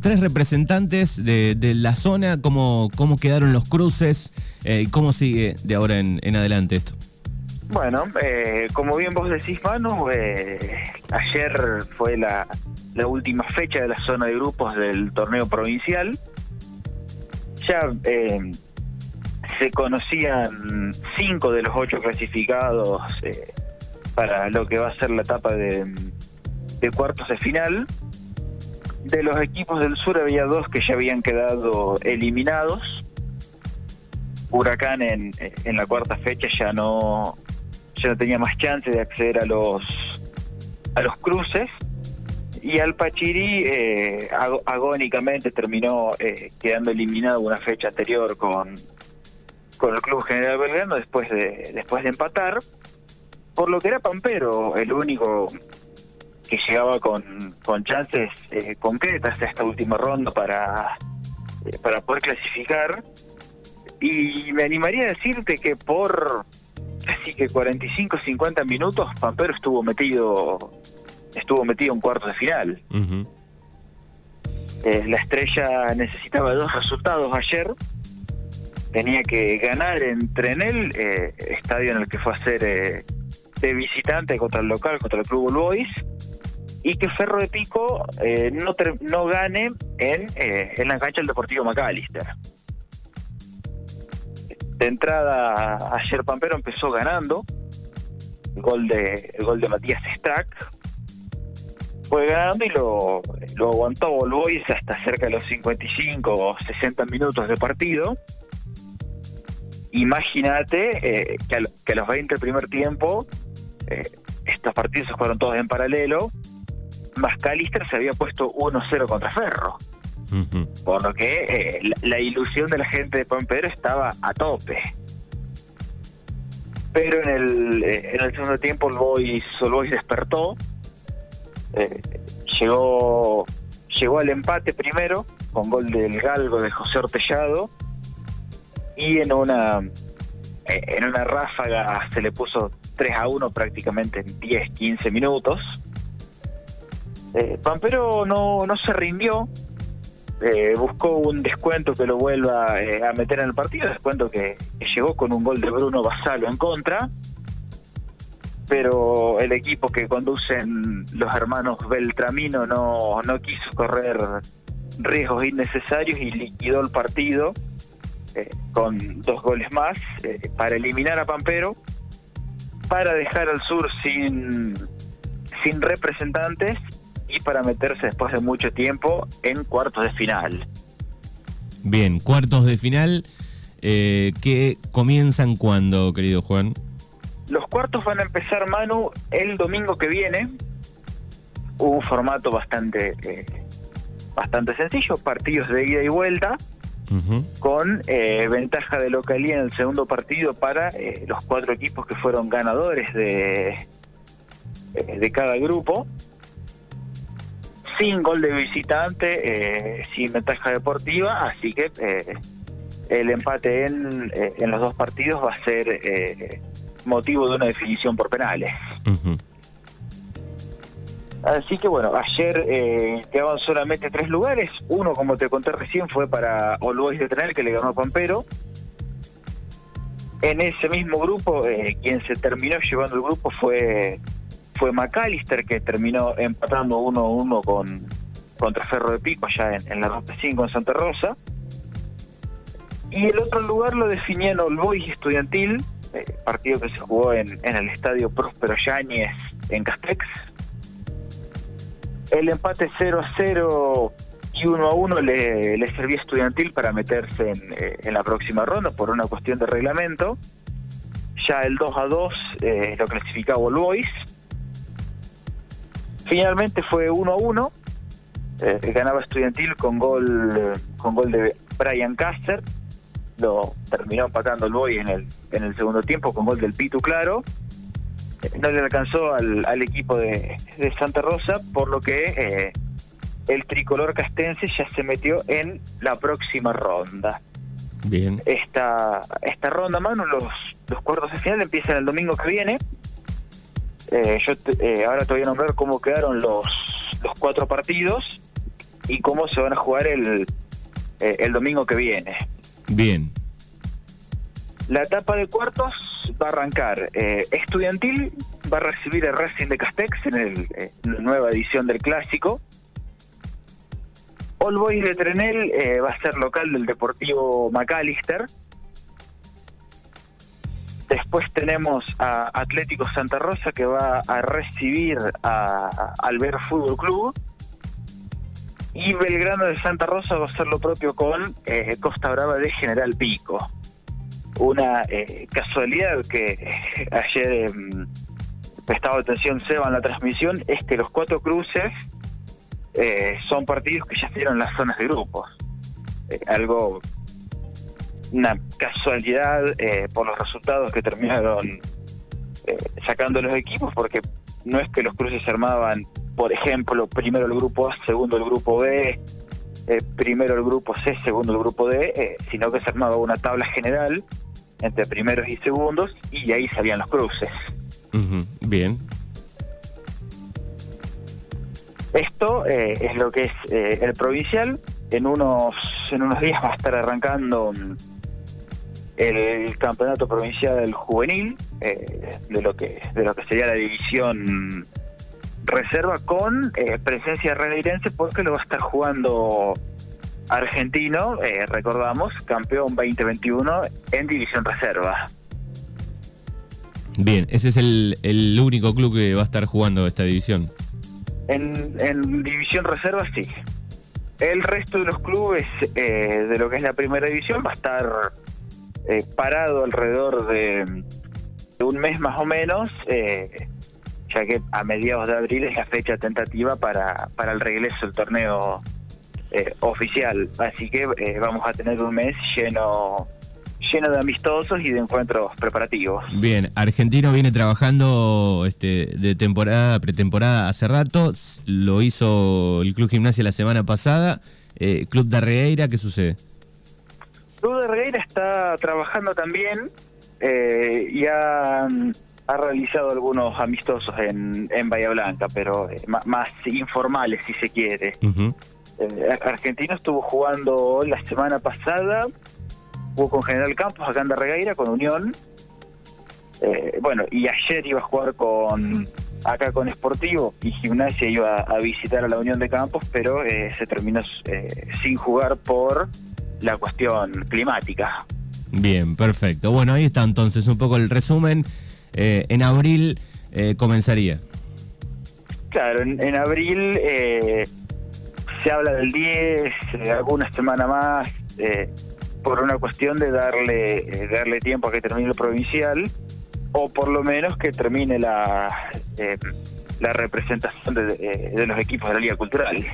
tres representantes de, de la zona, cómo, cómo quedaron los cruces eh, y cómo sigue de ahora en, en adelante esto. Bueno, eh, como bien vos decís, Manu, eh, ayer fue la, la última fecha de la zona de grupos del torneo provincial. Ya eh, se conocían cinco de los ocho clasificados eh, para lo que va a ser la etapa de, de cuartos de final. De los equipos del sur había dos que ya habían quedado eliminados. Huracán en, en la cuarta fecha ya no ya no tenía más chance de acceder a los a los cruces y Al Pachiri eh, ag- agónicamente terminó eh, quedando eliminado una fecha anterior con con el club General Belgrano después de después de empatar por lo que era Pampero el único que llegaba con, con chances eh, concretas a esta última ronda para eh, para poder clasificar. Y me animaría a decirte que por casi que 45 50 minutos Pampero estuvo metido estuvo metido en cuartos de final. Eh, la estrella necesitaba dos resultados ayer. Tenía que ganar en Trenel eh, estadio en el que fue a ser eh, de visitante contra el local contra el Club Boys y que Ferro de Pico eh, no no gane en eh, en la cancha del Deportivo McAllister. De entrada ayer Pampero empezó ganando. El gol de el gol de Matías Strack. Fue ganando y lo, lo aguantó All Boys hasta cerca de los 55 o 60 minutos de partido. Imagínate eh, que, a, los 20 del primer tiempo eh, estos partidos se jugaron todos en paralelo Mascalister se había puesto 1-0 contra Ferro por lo que eh, la, la ilusión de la gente de Pampero estaba a tope. Pero en el, eh, en el segundo tiempo el Boys, el Boys despertó, eh, llegó, llegó al empate primero con gol del Galgo de José Ortellado y en una en una ráfaga se le puso 3 a 1 prácticamente en 10, 15 minutos. Eh, Pampero no, no se rindió, eh, buscó un descuento que lo vuelva eh, a meter en el partido, descuento que, llegó con un gol de Bruno Basalo en contra, pero el equipo que conducen los hermanos Beltramino no, no quiso correr riesgos innecesarios y liquidó el partido con dos goles más para eliminar a Pampero, para dejar al sur sin, sin representantes y para meterse después de mucho tiempo en cuartos de final. Bien, cuartos de final eh, que comienzan cuando, querido Juan. Los cuartos van a empezar, Manu, el domingo que viene. Un formato bastante, eh, bastante sencillo, partidos de ida y vuelta, con eh, ventaja de localía en el segundo partido para eh, los cuatro equipos que fueron ganadores de, de cada grupo. Sin gol de visitante, eh, sin ventaja deportiva, así que eh, el empate en, eh, en los dos partidos va a ser eh, motivo de una definición por penales. Así que bueno, ayer eh, quedaban solamente tres lugares. Uno, como te conté recién, fue para All Boys de Trenel, que le ganó a Pampero. En ese mismo grupo, eh, quien se terminó llevando el grupo fue fue McAllister, que terminó empatando 1-1 con contra Ferro de Pico, allá en, la Ruta 5 en Santa Rosa. Y el otro lugar lo definían All Boys Estudiantil, eh, partido que se jugó en, en el estadio Próspero Yáñez en Castex. El empate 0 a 0 y 1 a 1 le, servía Estudiantil para meterse en, eh, en la próxima ronda por una cuestión de reglamento. Ya el 2 a 2 eh, lo clasificaba All Boys. Finalmente fue 1 a 1. Eh, ganaba Estudiantil con gol eh, con gol de Brian Caster. Lo terminó empatando el Boy en el, en el segundo tiempo con gol del Pitu Claro no le alcanzó al, al equipo de, de Santa Rosa, por lo que eh, el tricolor castense ya se metió en la próxima ronda. Bien. Esta, esta ronda, mano, los, los cuartos de final empiezan el domingo que viene. Eh, yo te- eh, ahora te voy a nombrar cómo quedaron los, los cuatro partidos. y cómo se van a jugar el, eh, el domingo que viene. Bien. La etapa de cuartos va a arrancar. Estudiantil va a recibir el Racing de Castex en, el, en la nueva edición del Clásico. All Boys de Trenel va a ser local del Deportivo McAllister. Después tenemos a Atlético Santa Rosa que va a recibir a Alver Fútbol Club. Y Belgrano de Santa Rosa va a hacer lo propio con eh, Costa Brava de General Pico. Una eh, casualidad que ayer eh, prestaba atención Seba en la transmisión es que los cuatro cruces eh, son partidos que ya estuvieron las zonas de grupos. Eh, algo, una casualidad eh, por los resultados que terminaron eh, sacando los equipos, porque no es que los cruces se armaban, por ejemplo, primero el grupo A, segundo el grupo B, eh, primero el grupo C, segundo el grupo D, eh, sino que se armaba una tabla general entre primeros y segundos y ahí salían los cruces. Bien. Esto eh, es lo que es el provincial. En unos en unos días va a estar arrancando el campeonato provincial juvenil eh, de lo que de lo que sería la división reserva con eh, presencia reneirense porque lo va a estar jugando argentino, eh, recordamos, campeón 2021 en división reserva. Bien, ese es el, el único club que va a estar jugando esta división. En, en división reserva sí. El resto de los clubes eh, de lo que es la primera división va a estar eh, parado alrededor de, un mes más o menos, eh, ya que a mediados de abril es la fecha tentativa para, para el regreso del torneo eh, oficial. Así que vamos a tener un mes lleno lleno de amistosos y de encuentros preparativos. Bien, Argentino viene trabajando este, de temporada, pretemporada hace rato. Lo hizo el Club Gimnasia la semana pasada. Club de Arregueira, ¿qué sucede? De Regueira está trabajando también eh, y ha, ha realizado algunos amistosos en, en Bahía Blanca, pero eh, más informales si se quiere. Eh, Argentino estuvo jugando la semana pasada, jugó con General Campos acá en de Regueira, con Unión. Bueno, y ayer iba a jugar con acá con Sportivo y Gimnasia iba a visitar a la Unión de Campos, pero eh, se terminó sin jugar por la cuestión climática. Bien, perfecto. Bueno, ahí está entonces un poco el resumen. Eh, en abril eh, comenzaría. Claro, en, en abril eh, se habla del 10, eh, alguna semana más, eh, por una cuestión de darle, darle tiempo a que termine el provincial, o por lo menos que termine la, eh, la representación de, de- de los equipos de la Liga Cultural.